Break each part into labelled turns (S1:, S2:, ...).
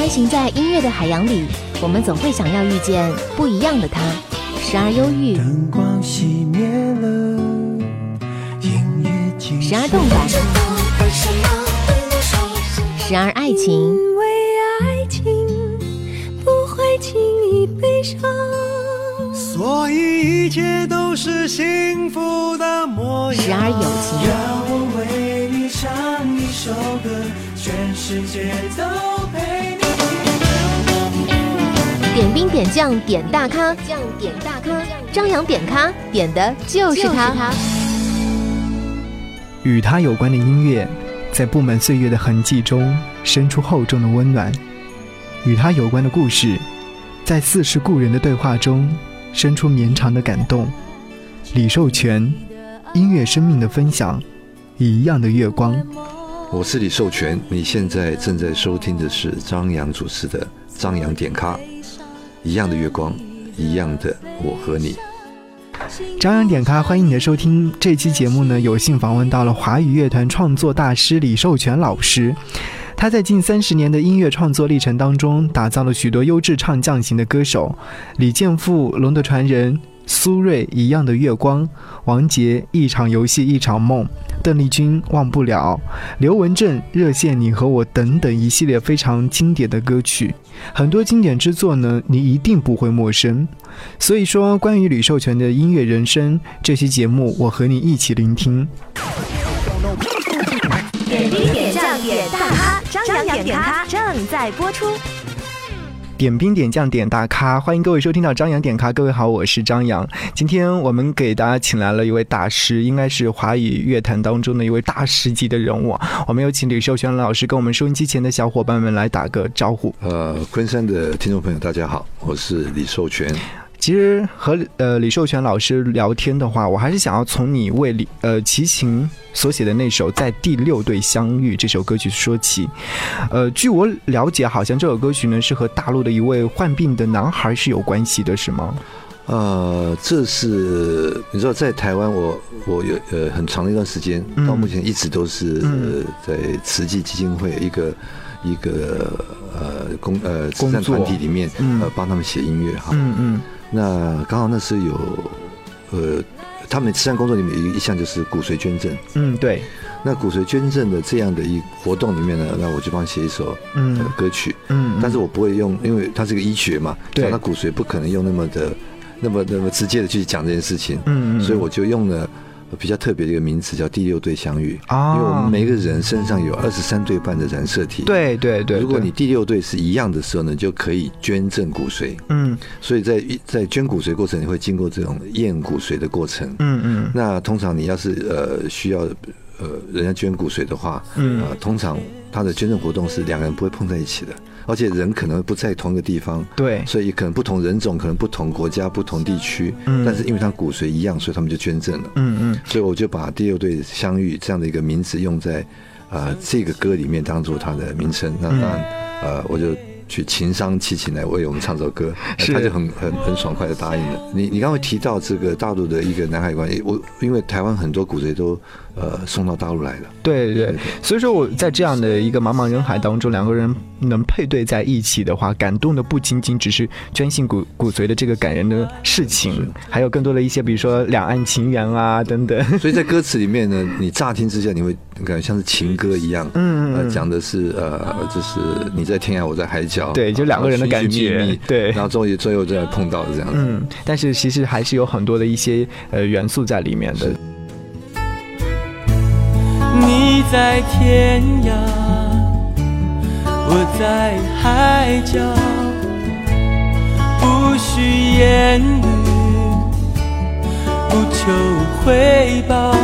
S1: 穿行在音乐的海洋里，我们总会想要遇见不一样的他，时而忧郁，
S2: 灯光熄灭了，音乐静
S1: 时而动感，时而爱情，
S3: 因为爱情不会轻易悲伤。
S2: 所以一切都是幸福的模样。
S1: 时而友情，
S2: 让我为你唱一首歌，全世界都。
S1: 点兵点将点大咖，将点大咖，张扬点咖点的就是他。
S4: 与他有关的音乐，在布满岁月的痕迹中生出厚重的温暖；与他有关的故事，在似是故人的对话中生出绵长的感动。李寿全，音乐生命的分享，一样的月光。
S5: 我是李寿全，你现在正在收听的是张扬主持的《张扬点咖》，一样的月光，一样的我和你。
S4: 张扬点咖，欢迎你的收听。这期节目呢，有幸访问到了华语乐团创作大师李寿全老师。他在近三十年的音乐创作历程当中，打造了许多优质唱将型的歌手，李健富、龙的传人、苏芮一样的月光、王杰一场游戏一场梦、邓丽君忘不了、刘文正热线你和我等等一系列非常经典的歌曲，很多经典之作呢，你一定不会陌生。所以说，关于李寿全的音乐人生，这期节目我和你一起聆听。
S3: 点兵点将点大咖，张扬点咖正在播出。
S4: 点兵点将点大咖，欢迎各位收听到张扬点咖。各位好，我是张扬。今天我们给大家请来了一位大师，应该是华语乐坛当中的一位大师级的人物。我们有请李寿全老师跟我们收音机前的小伙伴们来打个招呼。
S5: 呃，昆山的听众朋友，大家好，我是李寿全。
S4: 其实和呃李寿全老师聊天的话，我还是想要从你为李呃齐秦所写的那首《在第六队相遇》这首歌曲说起。呃，据我了解，好像这首歌曲呢是和大陆的一位患病的男孩是有关系的，是吗？
S5: 呃，这是你知道，在台湾我我有呃很长的一段时间，
S4: 嗯
S5: 到目前一直都是、
S4: 嗯
S5: 呃、在慈济基金会一个一个呃工呃慈善团体里面、
S4: 嗯
S5: 呃帮他们写音乐哈。
S4: 嗯嗯
S5: 那刚好那是有呃他们慈善工作里面有一一项就是骨髓捐赠。
S4: 嗯，对，
S5: 那骨髓捐赠的这样的一活动里面呢，那我就帮他写一首
S4: 嗯。
S5: 呃歌曲。
S4: 嗯，
S5: 但是我不会用，因为它是个医学嘛，
S4: 对。
S5: 那骨髓不可能用那么的、那么那么直接的去讲这件事情，
S4: 嗯嗯，
S5: 所以我就用了比较特别的一个名词，叫第六对相遇。
S4: 啊，
S5: 因为我们每个人身上有二十三对半的染色体，，
S4: 对对对，
S5: 如果你第六对是一样的时候呢，就可以捐赠骨髓。
S4: 嗯
S5: 所以在在捐骨髓过程，你会经过这种验骨髓的过程。
S4: 嗯嗯
S5: 那通常你要是呃需要呃人家捐骨髓的话，
S4: 嗯
S5: 呃，通常他的捐赠活动是两个人不会碰在一起的，而且人可能不在同一个地方，
S4: 对，
S5: 所以可能不同人种，可能不同国家、不同地区，
S4: 嗯
S5: 但是因为他骨髓一样，所以他们就捐赠了。
S4: 嗯嗯
S5: 所以我就把第六对相遇这样的一个名词用在呃这个歌里面当做它的名称。那当然，呃，我就去情商齐秦来为我们唱这首歌，他就很很很爽快的答应了。你你刚刚提到这个大陆的一个南海关系，我因为台湾很多骨髓都呃送到大陆来了。
S4: 对对，所以说我在这样的一个茫茫人海当中，两个人能配对在一起的话，感动的不仅仅只是捐献骨骨髓的这个感人的事情，还有更多的一些，比如说两岸情缘啊等等。
S5: 所以在歌词里面呢，你乍听之下你会感觉像是情歌一样，呃，
S4: 嗯
S5: 讲的是呃，就是你在天涯，我在海角，
S4: 对就两个人的感觉对
S5: 然后终于最后再碰到这样子。
S4: 嗯，但是其实还是有很多的一些呃元素在里面的。
S2: 你在天涯，我在海角，不需言语，不求回报，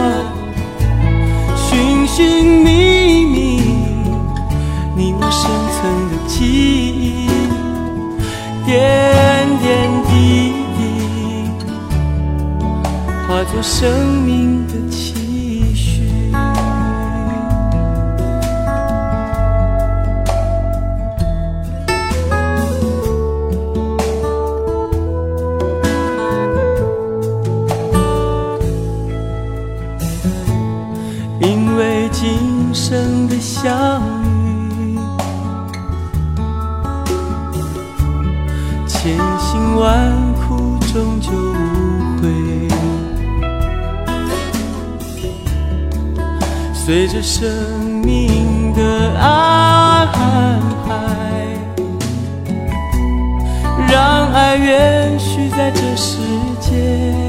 S2: 寻寻觅觅，你我深层的记忆，点点滴滴，化作生命的期为今生的相遇，千辛万苦终究无悔。随着生命的安排，让爱延续在这世界。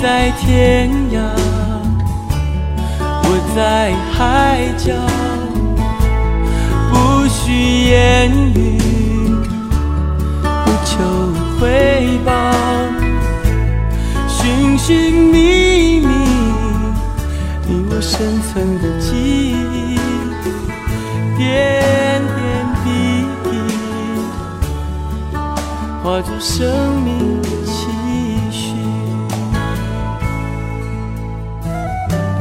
S2: 在天涯，我在海角，不需言语，不求回报，寻寻觅觅，你我深层的记忆，点点滴滴，化作生命。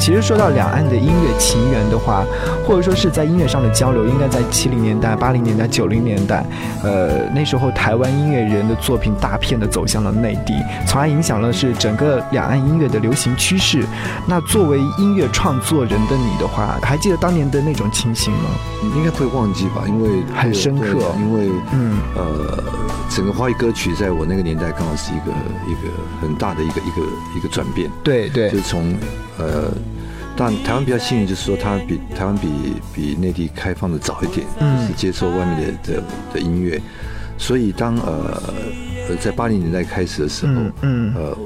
S4: 其实说到两岸的音乐情缘的话，或者说是在音乐上的交流，应该在七零年代、八零年代、九零年代，呃，那时候台湾音乐人的作品大片的走向了内地，从而影响了是整个两岸音乐的流行趋势。那作为音乐创作人的你的话，还记得当年的那种情形吗？
S5: 应该会忘记吧？因为
S4: 很深刻
S5: 因为
S4: 嗯
S5: 呃，整个华语歌曲在我那个年代刚好是一个一个很大的一个一个一个转变，
S4: 对对
S5: 就是从呃，当然台湾比较幸运，就是说它比台湾比比内地开放的早一点，
S4: 嗯
S5: 就是接受外面的的的音乐，所以当呃呃在八零年代开始的时候，
S4: 嗯嗯
S5: 呃。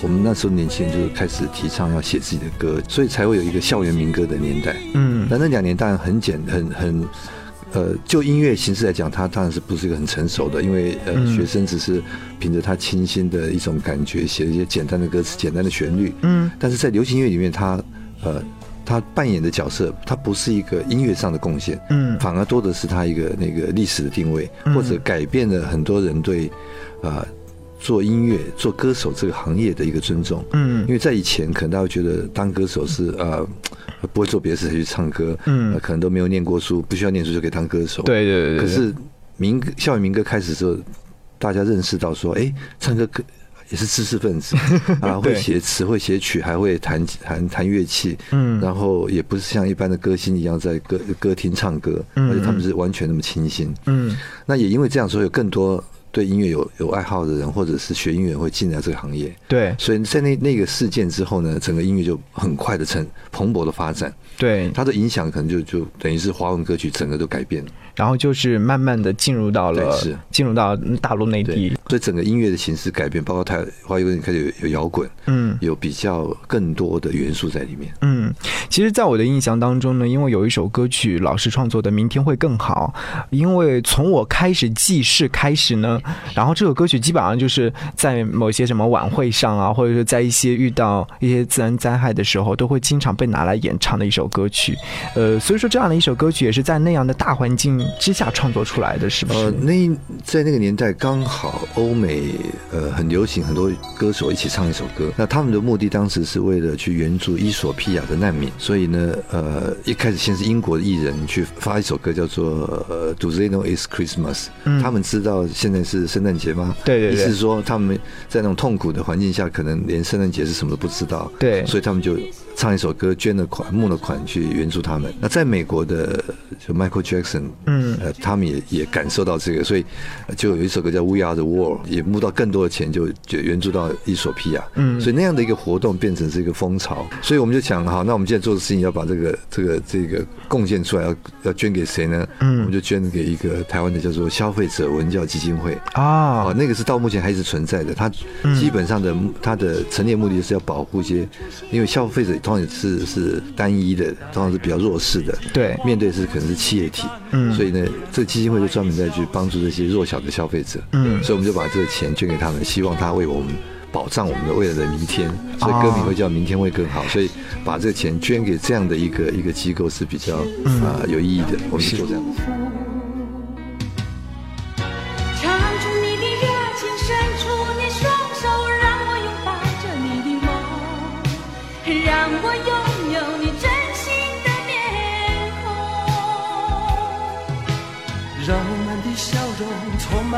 S5: 我们那时候年轻人就是开始提倡要写自己的歌，所以才会有一个校园民歌的年代。
S4: 嗯
S5: 但那两年当然很简很很，呃，就音乐形式来讲，它当然是不是一个很成熟的，因为呃，
S4: 嗯
S5: 学生只是凭着他清新的一种感觉写一些简单的歌词、简单的旋律。
S4: 嗯
S5: 但是在流行乐里面，它呃，他扮演的角色，他不是一个音乐上的贡献，
S4: 嗯。
S5: 反而多的是他一个那个历史的定位，
S4: 嗯。
S5: 或者改变了很多人对啊、做音乐、做歌手这个行业的一个尊重。
S4: 嗯。
S5: 因为在以前，可能大家会觉得当歌手是呃不会做别的事才去唱歌，
S4: 嗯。
S5: 呃可能都没有念过书，不需要念书就可以当歌手。
S4: 对对对对。
S5: 可是民歌校园民歌开始之后，大家认识到说，哎，唱歌可也是知识分子 啊，会写词，会写曲，还会弹弹弹乐器。
S4: 嗯
S5: 然后也不是像一般的歌星一样在歌歌厅唱歌，
S4: 嗯
S5: 而且他们是完全那么清新。
S4: 嗯
S5: 那也因为这样，所以有更多对音乐有有爱好的人，或者是学音乐会进来这个行业。
S4: 对
S5: 所以在那那个事件之后呢，整个音乐就很快的成蓬勃的发展，
S4: 对，
S5: 它的影响可能就就等于是华文歌曲整个都改变了。
S4: 然后就是慢慢的进入到了
S5: 是
S4: 进入到大陆内地，，
S5: 所以整个音乐的形式改变，包括台华语歌曲开始有有摇滚，
S4: 嗯
S5: 有比较更多的元素在里面。
S4: 嗯，其实，在我的印象当中呢，因为有一首歌曲老师创作的《明天会更好》，因为从我开始记事开始呢，然后这首歌曲基本上就是在某些什么晚会上啊，或者是在一些遇到一些自然灾害的时候，都会经常被拿来演唱的一首歌曲。呃，所以说这样的一首歌曲也是在那样的大环境之下创作出来的，是不是？
S5: 呃，那在那个年代刚好欧美呃很流行，很多歌手一起唱一首歌。那他们的目的当时是为了去援助伊索比亚的难民，所以呢，呃，一开始先是英国的艺人去发一首歌，叫做呃 Do They Know It's Christmas？、
S4: 嗯
S5: 他们知道现在是圣诞节吗？
S4: 对对对
S5: 意思是说他们在那种痛苦的环境下，可能连圣诞节是什么都不知道。
S4: 对
S5: 所以他们就唱一首歌，捐了款，募了款去援助他们。那在美国的就 Michael Jackson，
S4: 嗯。
S5: 呃，他们也也感受到这个，所以呃就有一首歌叫《We Are the World》，也募到更多的钱，就就援助到伊索比亚。
S4: 嗯。
S5: 所以那样的一个活动变成是一个风潮，所以我们就想，好，那我们现在做的事情要把这个这个这个贡献出来，要要捐给谁呢？
S4: 嗯。
S5: 我们就捐给一个台湾的叫做消费者文教基金会。
S4: 啊。
S5: 哦，，那个是到目前还是存在的。它
S4: 嗯。
S5: 基本上的它的成立目的是要保护一些，因为消费者通常是是单一的，通常是比较弱势的，
S4: 对。
S5: 面对是可能是企业体，
S4: 嗯。
S5: 所以呢，这基金会就专门在去帮助这些弱小的消费者，
S4: 嗯
S5: 所以我们就把这个钱捐给他们，希望他为我们。保障我们的未来的明天，所以歌名会叫“明天会更好”，所以把这个钱捐给这样的一个一个机构是比较啊、有意义的。我们就做这样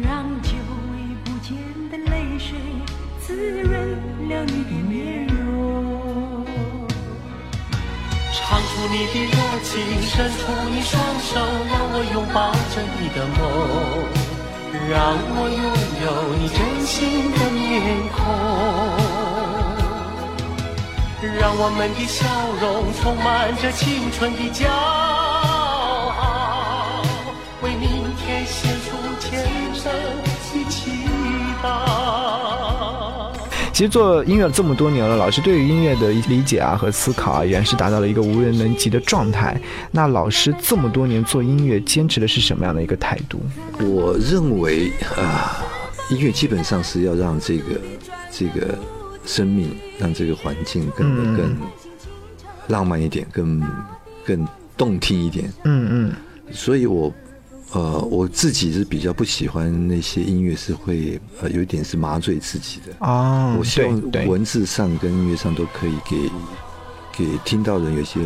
S6: 让久违不见的泪水滋润了你的面容。
S7: 唱出你的热情，伸出你双手，让我拥抱着你的梦，让我拥有你真心的面孔，让我们的笑容充满着青春的骄傲，
S4: 其实做音乐这么多年了，老师对于音乐的理解啊和思考啊，原是达到了一个无人能及的状态。那老师这么多年做音乐，坚持的是什么样的一个态度？
S5: 我认为啊，音乐基本上是要让这个这个生命，让这个环境更更浪漫一点，更更动听一点。
S4: 嗯嗯
S5: 所以我呃我自己是比较不喜欢那些音乐是会呃有一点是麻醉自己的。
S4: 哦，
S5: 我希望文字上跟音乐上都可以给给听到人有一些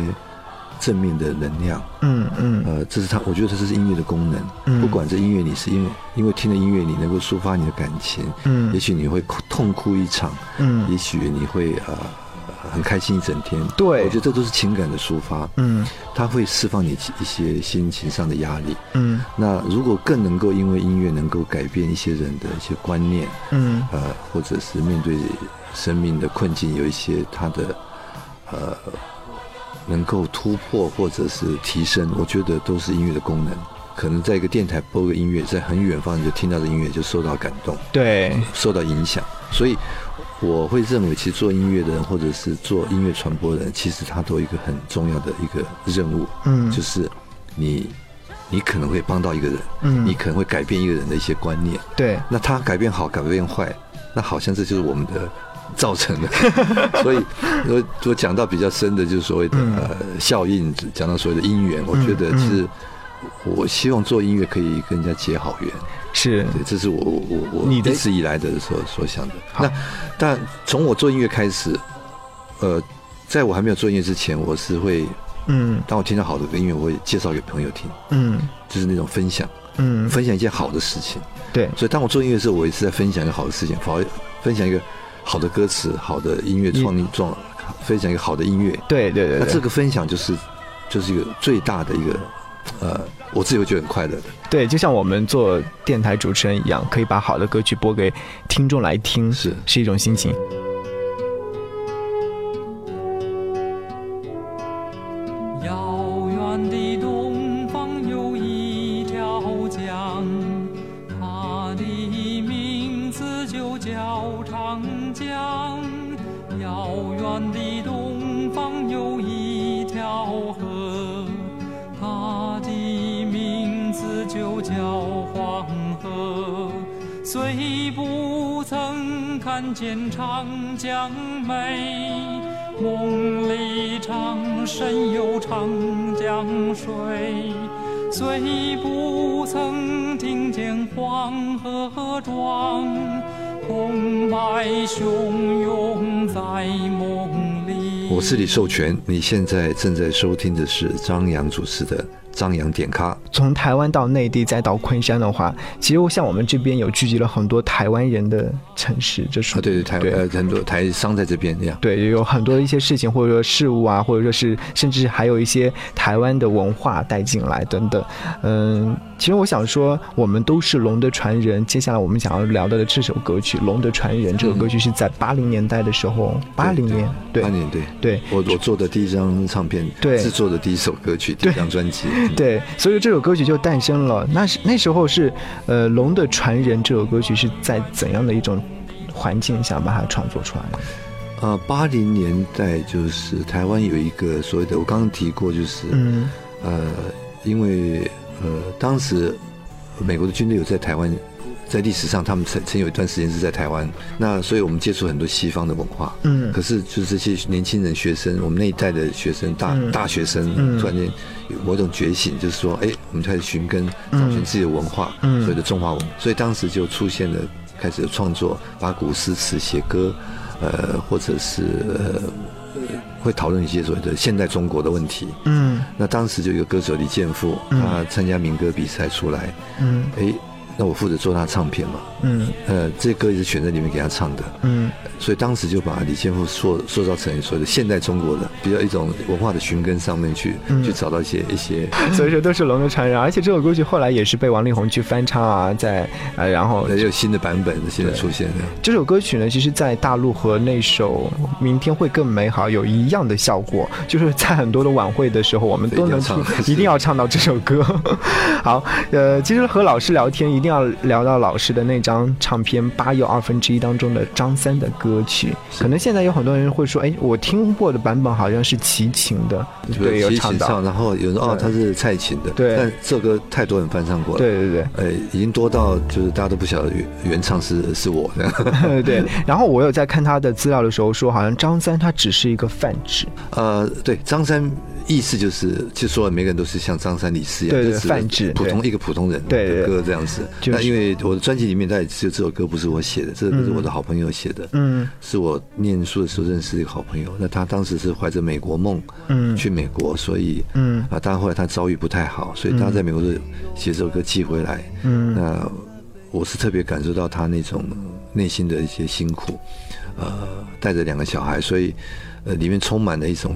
S5: 正面的能量。
S4: 嗯嗯
S5: 呃，这是他，我觉得这是音乐的功能。
S4: 嗯
S5: 不管这音乐你是因为因为听了音乐，你能够抒发你的感情，
S4: 嗯
S5: 也许你会哭痛哭一场，
S4: 嗯
S5: 也许你会呃很开心一整天。
S4: 对。
S5: 我觉得这都是情感的抒发，
S4: 嗯。
S5: 它会释放你一些心情上的压力。
S4: 嗯。
S5: 那如果更能够因为音乐能够改变一些人的一些观念，
S4: 嗯。
S5: 呃，或者是面对生命的困境有一些他的呃能够突破或者是提升，我觉得都是音乐的功能。可能在一个电台播个音乐，在很远方你就听到的音乐就受到感动，
S4: 对，
S5: 受到影响，所以我会认为，其实做音乐的人或者是做音乐传播的人，其实他都有一个很重要的一个任务，
S4: 嗯。
S5: 就是你你可能会帮到一个人，
S4: 嗯。
S5: 你可能会改变一个人的一些观念，
S4: 对，
S5: 那他改变好，改变坏，那好像这就是我们的造成的。所以，我我讲到比较深的，就是所谓的、
S4: 嗯。
S5: 呃效应，讲到所谓的因缘，我觉得
S4: 嗯。
S5: 其实我希望做音乐可以跟人家结好缘。
S4: 是，
S5: 对，这是我我我
S4: 你
S5: 一直以来的所所想的。那但从我做音乐开始，呃，在我还没有做音乐之前，我是会，
S4: 嗯
S5: 当我听到好的音乐，我会介绍给朋友听，
S4: 嗯
S5: 就是那种分享，
S4: 嗯，
S5: 分享一件好的事情。
S4: 对，
S5: 所以当我做音乐的时候，我也是在分享一个好的事情，好分享一个好的歌词、好的音乐创意创，分享一个好的音乐。
S4: 对对对对
S5: 那这个分享就是就是一个最大的一个呃，我自己会觉得很快乐的。
S4: 对，就像我们做电台主持人一样，可以把好的歌曲播给听众来听，
S5: 是
S4: 是一种心情。
S8: 遥远的看见长江美，梦里长，深有长江水。虽不曾听见黄河壮，澎湃汹涌在梦。
S5: 我是李寿全，你现在正在收听的是张扬主持的张扬点咖。
S4: 从台湾到内地再到昆山的话，其实像我们这边有聚集了很多台湾人的城市，这是
S5: 啊，对对，台
S4: 对
S5: 呃很多台商在这边这样。
S4: 对，有很多一些事情，或者说事物啊，或者说是甚至还有一些台湾的文化带进来等等。嗯，其实我想说，我们都是龙的传人。接下来我们想要聊到的这首歌曲《龙的传人》，这首歌曲是在八零年代的时候，八零年，对
S5: 八年对。
S4: 对。
S5: 我我做的第一张唱片，
S4: 对。
S5: 制作的第一首歌曲，第一张专辑，嗯。
S4: 对，所以这首歌曲就诞生了。那是那时候是，呃，《龙的传人》这首歌曲是在怎样的一种环境下把它创作出来的？
S5: 呃，八零年代就是台湾有一个所谓的，我刚刚提过，就是、
S4: 嗯。
S5: 呃，因为呃当时美国的军队有在台湾，在历史上他们曾曾有一段时间是在台湾，那所以我们接触很多西方的文化，
S4: 嗯。
S5: 可是就是这些年轻人、学生，我们那一代的学生、大、
S4: 嗯。
S5: 大学生，
S4: 嗯。
S5: 突然间有某种觉醒，就是说，哎，我们开始寻根，找寻自己的文化，
S4: 嗯。
S5: 所谓的中华文化，所以当时就出现了开始创作，把古诗词写歌，呃，或者是呃。呃会讨论一些所谓的现代中国的问题。
S4: 嗯。
S5: 那当时就有歌手李健富，
S4: 嗯。
S5: 他参加民歌比赛出来，
S4: 嗯。
S5: 哎，那我负责做他唱片嘛，
S4: 嗯。
S5: 呃，这些歌也是选在里面给他唱的，
S4: 嗯。
S5: 所以当时就把李健富塑塑造成所谓的现代中国的比较一种文化的寻根上面去，
S4: 嗯。
S5: 去找到一些一些，
S4: 所以说都是龙的传人，而且这首歌曲后来也是被王力宏去翻唱啊，在呃，然后
S5: 也有新的版本现在出现的。
S4: 这首歌曲呢，其实，在大陆和那首《明天会更美好》有一样的效果，就是在很多的晚会的时候，我们都能
S5: 唱
S4: 一定要唱到这首歌。好，呃，其实和老师聊天，一定要聊到老师的那张唱片《八又二分之一》当中的张三的歌曲。可能现在有很多人会说，哎，我听过的版本好像是齐秦的，对，有唱到
S5: 齐秦唱，，然后有人说哦他是蔡琴的，
S4: 对
S5: 但这首歌太多人翻唱过了，，
S4: 对对对。
S5: 呃，已经多到就是大家都不晓得原原唱是是我的。
S4: 对，然后我有在看他的资料的时候说，好像张三他只是一个泛指，
S5: 呃，对，张三意思就是，就说每个人都是像张三李四一样，
S4: 对对
S5: 就是
S4: 泛指
S5: 普通一个普通人的歌这样子。
S4: 就是。
S5: 那因为我的专辑里面，它也只有这首歌不是我写的，这首歌是我的好朋友写的，
S4: 嗯。
S5: 是我念书的时候认识的一个好朋友。那他当时是怀着美国梦，
S4: 嗯。
S5: 去美国，所以
S4: 嗯。
S5: 啊，当然后来他遭遇不太好，所以他在美国就写这首歌寄回来。
S4: 嗯。
S5: 那我是特别感受到他那种内心的一些辛苦，呃，带着两个小孩，所以呃，里面充满了一种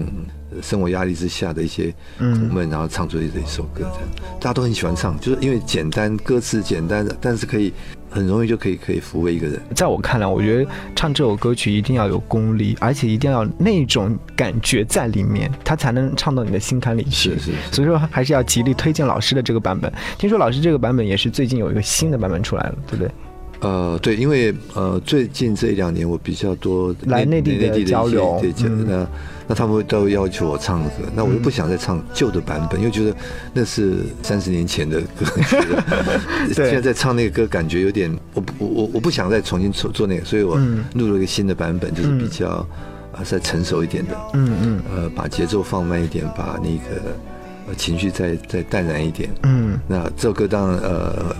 S5: 呃生活压力之下的一些苦闷，然后唱出的一首歌，这样大家都很喜欢唱，就是因为简单，歌词简单，但是可以很容易就可以可以抚慰一个人。
S4: 在我看来，我觉得唱这首歌曲一定要有功力，而且一定要那种感觉在里面，它才能唱到你的心坎里去。
S5: 是是是
S4: 所以说还是要极力推荐老师的这个版本。听说老师这个版本也是最近有一个新的版本出来了，对不对？
S5: 呃，对，因为呃，最近这一两年我比较多
S4: 来内地的交流
S5: 对，
S4: 嗯。
S5: 那那他们会都要求我唱歌，那我又不想再唱旧的版本，因为觉得那是三十年前的歌，现在在唱那个歌，感觉有点，我我我我不想再重新做做那个，所以我
S4: 嗯。
S5: 录了一个新的版本，就是比较啊再成熟一点的，
S4: 嗯嗯。
S5: 呃，把节奏放慢一点，把那个呃情绪再再淡然一点，
S4: 嗯
S5: 那这首歌当然呃，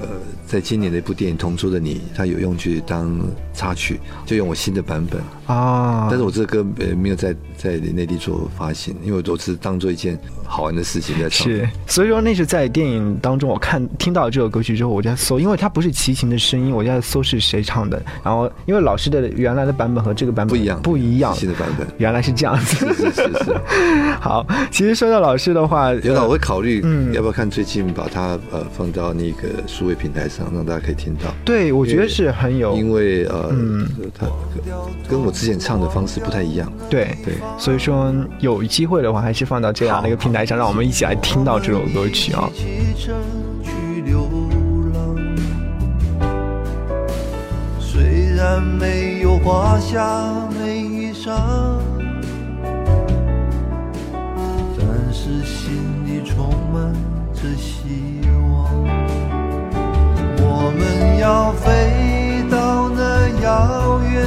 S5: 在今年的一部电影《同桌的你》，它有用去当插曲，就用我新的版本。
S4: 啊，
S5: 但是我这个歌呃没有在在内地做发行，因为我都是当做一件好玩的事情在唱。
S4: 是，所以说那是在电影当中，我看听到这首歌曲之后，我就在搜，因为它不是齐秦的声音，我就在搜是谁唱的。然后因为老师的原来的版本和这个版本
S5: 不一样，
S4: 不一样，
S5: 新的版本。
S4: 原来是这样子。
S5: 是是是是，
S4: 好，其实说到老师的话，
S5: 有的我会考虑
S4: 嗯
S5: 要不要看最近把它呃放到那个数位平台上，让大家可以听到。
S4: 对我觉得是很有
S5: 因为呃，
S4: 嗯
S5: 它跟我之前唱的方式不太一样。
S4: 对
S5: 对，
S4: 所以说有机会的话，还是放到这样的一个平台上，让我们一起来听到这首歌曲啊。
S2: 启程去流浪，虽然没有华夏美衣裳，但是心里充满着希望。我们要飞到那遥远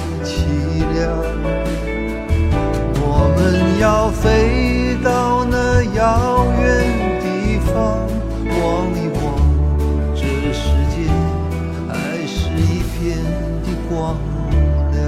S2: 我们要飞到那遥远地方，望一望这世界还是一片的光亮。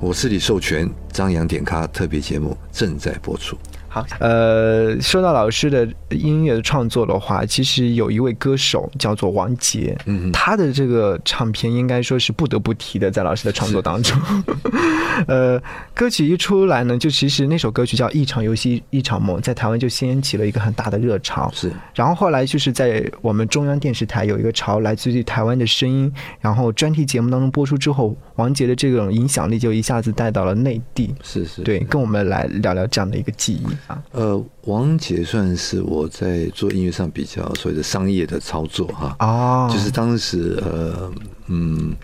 S5: 我是李寿全，张扬点咖特别节目正在播出。
S4: 好，呃，说到老师的音乐的创作的话，其实有一位歌手叫做王杰，
S5: 嗯
S4: 他的这个唱片应该说是不得不提的，在老师的创作当中。呃，歌曲一出来呢，就其实那首歌曲叫《一场游戏一场梦》，在台湾就掀起了一个很大的热潮。
S5: 是
S4: 然后后来就是在我们中央电视台有一个潮，来自于台湾的声音，然后专题节目当中播出之后，王杰的这种影响力就一下子带到了内地。
S5: 是是，
S4: 对，跟我们来聊聊这样的一个记忆啊。
S5: 呃，王杰算是我在做音乐上比较所谓的商业的操作哈，
S4: 哦，
S5: 就是当时呃嗯，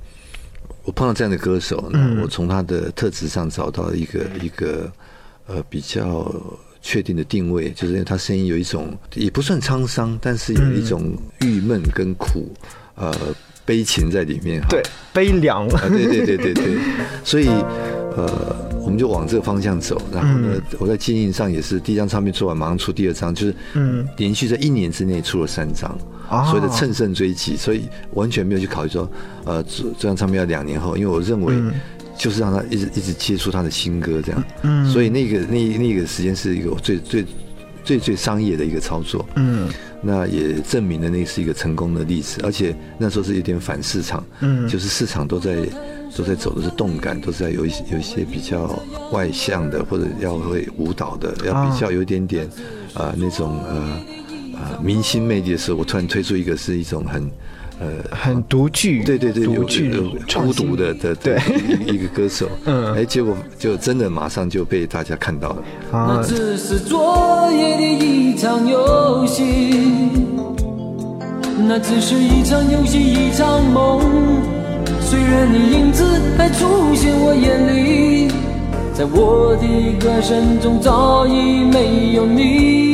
S5: 我碰到这样的歌手，
S4: 嗯。
S5: 那我从他的特质上找到一个一个呃比较确定的定位，就是因为他声音有一种也不算沧桑，但是有一种郁闷跟苦呃悲情在里面哈。
S4: 对，悲凉。
S5: 啊，对对对对对，所以呃，我们就往这个方向走。然后呢，我在经营上也是第一张唱片做完，马上出第二张，就是
S4: 嗯
S5: 连续在一年之内出了三张，
S4: 哦
S5: 所以的乘胜追击，所以完全没有去考虑说，呃，这这张唱片要两年后，因为我认为。就是让他一直一直接触他的新歌，这样，
S4: 嗯
S5: 所以那个那那个时间是一个最最最最商业的一个操作，
S4: 嗯。
S5: 那也证明了那是一个成功的例子，而且那时候是有点反市场，
S4: 嗯。
S5: 就是市场都在都在走的是动感，都是在有一些有一些比较外向的，或者要会舞蹈的，要比较有一点点呃那种呃呃明星魅力的时候，我突然推出一个是一种很呃
S4: 很独具，
S5: 对对对，
S4: 独具
S5: 有孤独的的
S4: 对
S5: 一个歌手，
S4: 嗯
S5: 哎，结果就真的马上就被大家看到了。
S4: 啊
S9: 那，只是昨夜的一场游戏，那只是一场游戏一场梦。虽然你影子还出现我眼里，在我的歌声中早已没有你。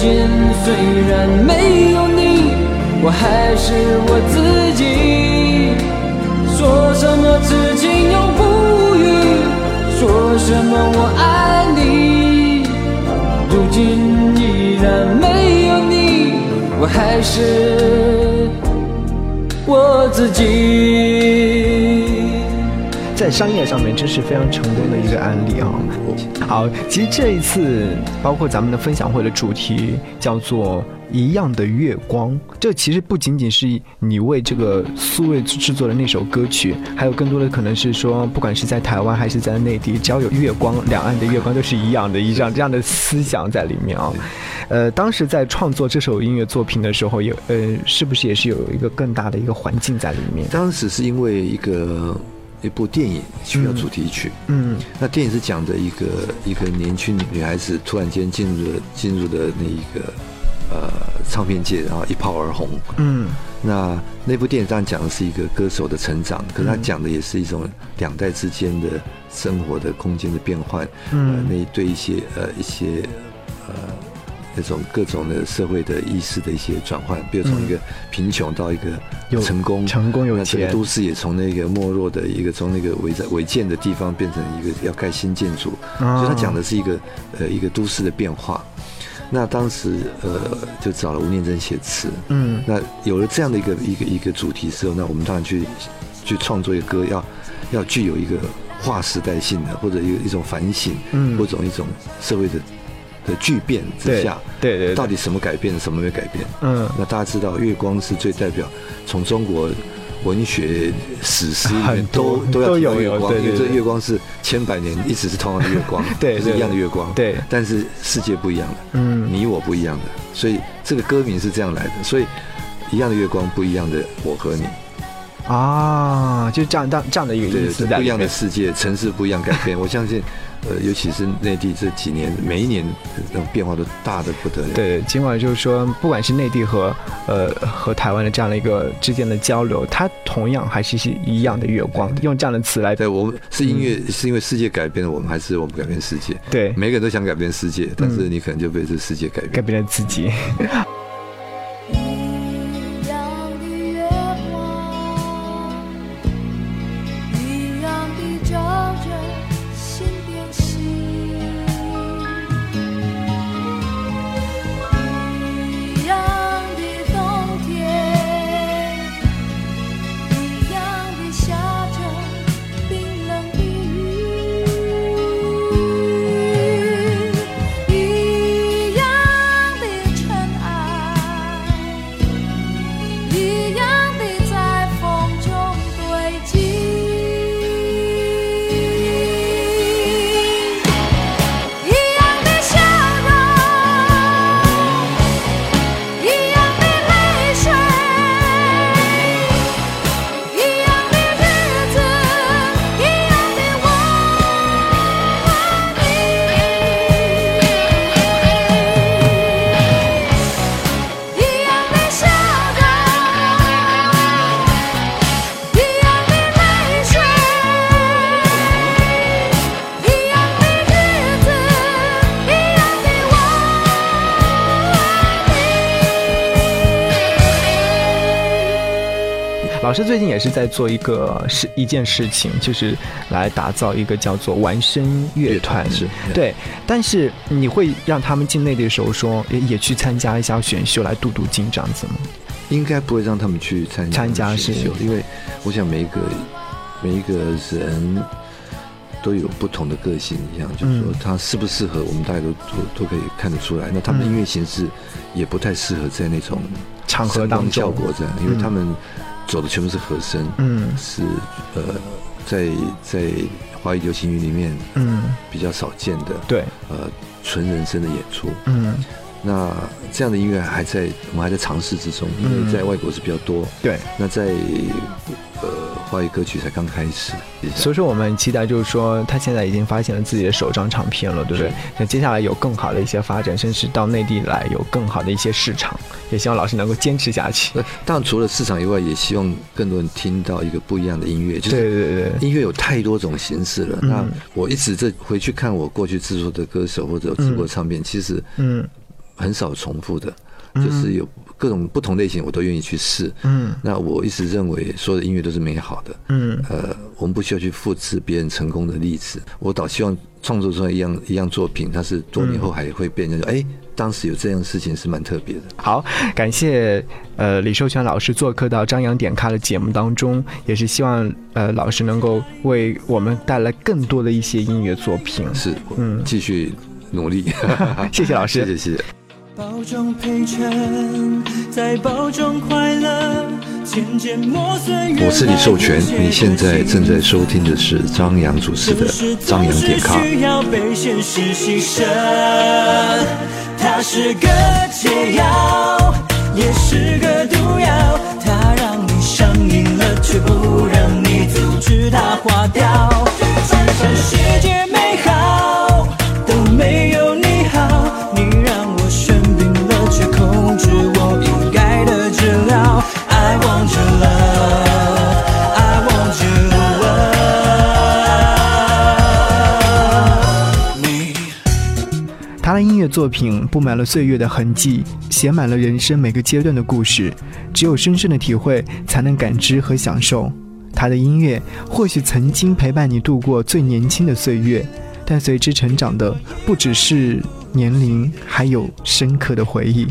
S9: 如今虽然没有你，我还是我自己。说什么痴情永不渝，说什么我爱你。如今依然没有你，我还是我自己。
S4: 在商业上面真是非常成功的一个案例啊！好，其实这一次包括咱们的分享会的主题叫做一样的月光，这其实不仅仅是你为这个苏芮制作的那首歌曲，还有更多的可能是说，不管是在台湾还是在内地，只要有月光，两岸的月光都是一样的，一样这样的思想在里面啊。呃，当时在创作这首音乐作品的时候，有呃，是不是也是有一个更大的一个环境在里面？
S5: 当时是因为一个一部电影需要主题曲，
S4: 嗯。
S5: 那电影是讲的一个一个年轻女孩子突然间进入了进入了那一个呃唱片界，然后一炮而红。
S4: 嗯。
S5: 那那部电影当然讲的是一个歌手的成长，可是他讲的也是一种两代之间的生活的空间的变换，呃，
S4: 嗯
S5: 那对一些呃一些呃那种各种的社会的意识的一些转换，比如从一个贫穷到一个
S4: 有
S5: 成功，
S4: 成功有
S5: 那这个
S4: 钱。
S5: 都市也从那个没落的一个从那个违在违建的地方变成一个要盖新建筑，
S4: 啊。
S5: 所以他讲的是一个呃一个都市的变化。那当时呃就找了吴念真写词，
S4: 嗯。
S5: 那有了这样的一个一个一个主题之后，那我们当然去去创作一个歌，要要具有一个划时代性的，或者一一种反省，
S4: 嗯。
S5: 或者一种社会的的巨变之下，
S4: 对对对
S5: 到底什么改变，什么没改变？
S4: 嗯。
S5: 那大家知道，月光是最代表从中国文学史诗里面都都要提到月光，因为这月光是千百年一直是同样的月光，
S4: 对对
S5: 是一样的月光，
S4: 对。
S5: 但是世界不一样的，
S4: 嗯。
S5: 你我不一样的，所以这个歌名是这样来的，所以一样的月光，不一样的我和你，
S4: 啊，就这样这样的一个
S5: 对
S4: 意思。
S5: 不一样的。世界，城市不一样改变，我相信，呃，尤其是内地这几年，每一年那种变化都大的不得了，
S4: 对，尽管就是说，不管是内地和呃和台湾的这样的一个之间的交流，它同样还是是一样的月光，用这样的词来
S5: 对，我们是音乐，是因为世界改变了我们，还是我们改变世界？
S4: 对
S5: 每个人都想改变世界，但是你可能就被这世界改变。
S4: 改变了自己。老师最近也是在做一个事一件事情，就是来打造一个叫做完声乐团，
S5: 乐是
S4: 对。但是你会让他们进内地的时候说，也也去参加一下选秀，来镀镀金这样子吗？
S5: 应该不会让他们去参加
S4: 参加
S5: 选秀因为我想每一个每一个人都有不同的个性，一样就是说
S4: 嗯。
S5: 他适不适合，我们大家都都都可以看得出来。那他们音乐形式也不太适合在那种
S4: 场合当中。
S5: 效果这样，因为
S4: 嗯。
S5: 他们走的全部是和声，
S4: 嗯。
S5: 是呃在在华语流行乐里面
S4: 嗯，
S5: 比较少见的，
S4: 对，
S5: 呃纯人声的演出。
S4: 嗯。
S5: 那这样的音乐还在我们还在尝试之中，因
S4: 嗯
S5: 为在外国是比较多，
S4: 对。
S5: 那在呃华语歌曲才刚开始，
S4: 所以说，我们很期待，就是说，他现在已经发行了自己的首张唱片了，对不对？那接下来有更好的一些发展，甚至到内地来有更好的一些市场，也希望老师能够坚持下去。
S5: 那当然除了市场以外，也希望更多人听到一个不一样的音乐，就
S4: 对
S5: 是
S4: 对对对，
S5: 音乐有太多种形式了。
S4: 嗯
S5: 那我一直在回去看我过去制作的歌手或者有制作唱片，其实
S4: 嗯
S5: 很少重复的，
S4: 嗯
S5: 就是有各种不同类型，我都愿意去试。
S4: 嗯
S5: 那我一直认为所有的音乐都是美好的，
S4: 嗯
S5: 呃，我们不需要去复制别人成功的例子。我倒希望创作出来一样一样作品，它是多年后还会被人家说，哎、当时有这样的事情是蛮特别的。
S4: 好，感谢呃李寿全老师做客到张扬点咖的节目当中，也是希望呃老师能够为我们带来更多的一些音乐作品。
S5: 是，
S4: 嗯
S5: 继续努力。
S4: 谢谢老师
S5: 谢谢谢谢。
S7: 到
S10: 保重陪衬，再保重快乐，渐渐磨碎缘
S5: 我是李寿全，你现在正在收听的是张扬主持的《张扬点咖》。
S10: 它是个解药，也是个毒药，它让你上瘾了，却不让你阻止它化掉。全世界美好都没有
S4: 作品布满了岁月的痕迹，写满了人生每个阶段的故事。只有深深的体会，才能感知和享受。他的音乐或许曾经陪伴你度过最年轻的岁月，但随之成长的不只是年龄，还有深刻的回忆。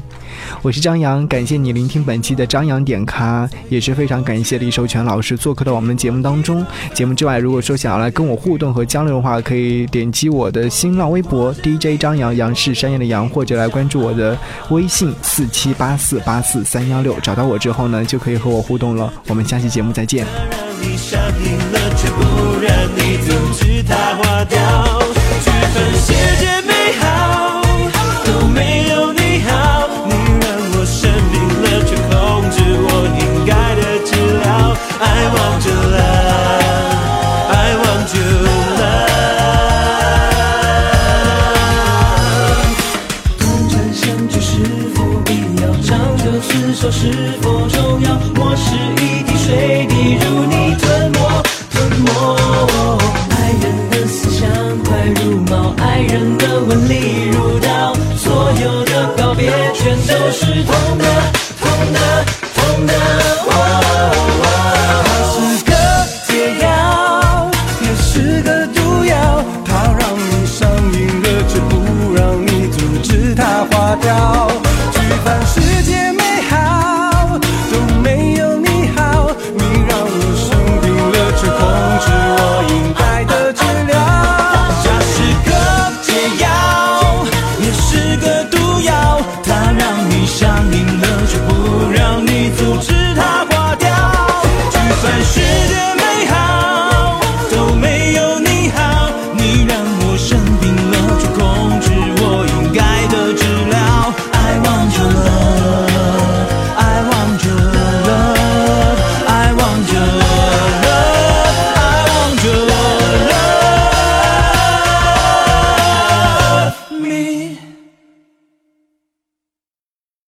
S4: 我是张扬，感谢你聆听本期的张扬点咖，也是非常感谢李寿全老师做客到我们的节目当中。节目之外，如果说想要来跟我互动和交流的话，可以点击我的新浪微博 DJ 张扬，杨是山羊的羊，或者来关注我的微信四七八四八四三幺六，找到我之后呢，就可以和我互动了。我们下期节目再见。
S10: 让你上瘾了，却不让你阻止它化掉。全都是痛的，